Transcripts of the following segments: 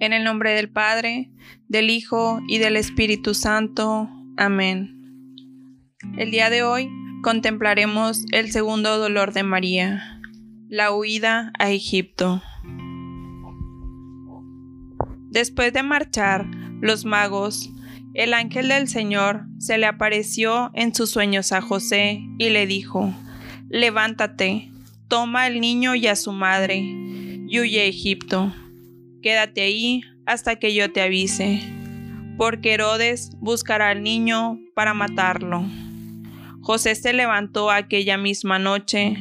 En el nombre del Padre, del Hijo y del Espíritu Santo. Amén. El día de hoy contemplaremos el segundo dolor de María, la huida a Egipto. Después de marchar, los magos, el ángel del Señor se le apareció en sus sueños a José y le dijo, Levántate, toma al niño y a su madre, y huye a Egipto. Quédate ahí hasta que yo te avise, porque Herodes buscará al niño para matarlo. José se levantó aquella misma noche,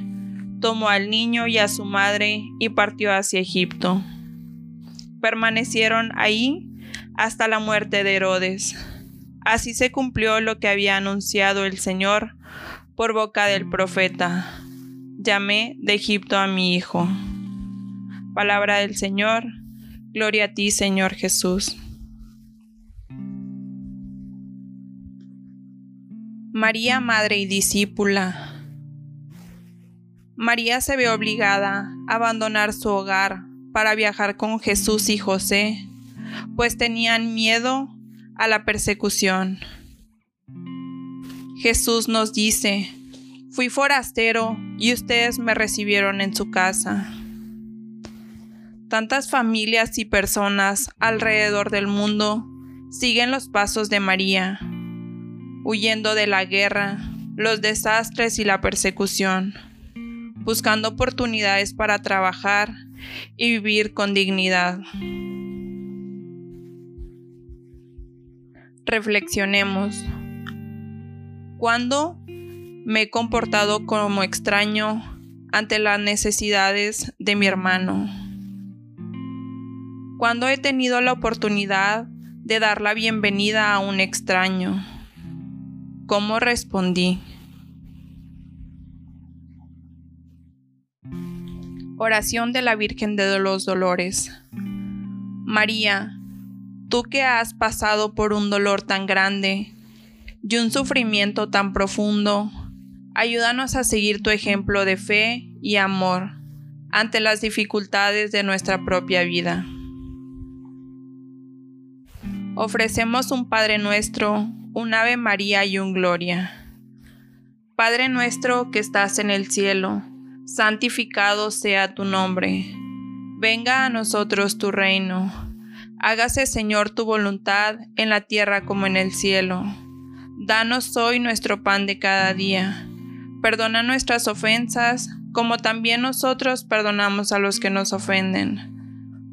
tomó al niño y a su madre y partió hacia Egipto. Permanecieron ahí hasta la muerte de Herodes. Así se cumplió lo que había anunciado el Señor por boca del profeta. Llamé de Egipto a mi hijo. Palabra del Señor. Gloria a ti, Señor Jesús. María, Madre y Discípula. María se ve obligada a abandonar su hogar para viajar con Jesús y José, pues tenían miedo a la persecución. Jesús nos dice, fui forastero y ustedes me recibieron en su casa. Tantas familias y personas alrededor del mundo siguen los pasos de María, huyendo de la guerra, los desastres y la persecución, buscando oportunidades para trabajar y vivir con dignidad. Reflexionemos. ¿Cuándo me he comportado como extraño ante las necesidades de mi hermano? ¿Cuándo he tenido la oportunidad de dar la bienvenida a un extraño? ¿Cómo respondí? Oración de la Virgen de los Dolores. María, tú que has pasado por un dolor tan grande y un sufrimiento tan profundo, ayúdanos a seguir tu ejemplo de fe y amor ante las dificultades de nuestra propia vida. Ofrecemos un Padre nuestro, un Ave María y un Gloria. Padre nuestro que estás en el cielo, santificado sea tu nombre. Venga a nosotros tu reino. Hágase, Señor, tu voluntad en la tierra como en el cielo. Danos hoy nuestro pan de cada día. Perdona nuestras ofensas, como también nosotros perdonamos a los que nos ofenden.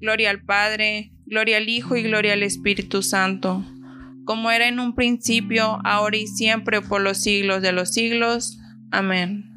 Gloria al Padre, gloria al Hijo y gloria al Espíritu Santo, como era en un principio, ahora y siempre, por los siglos de los siglos. Amén.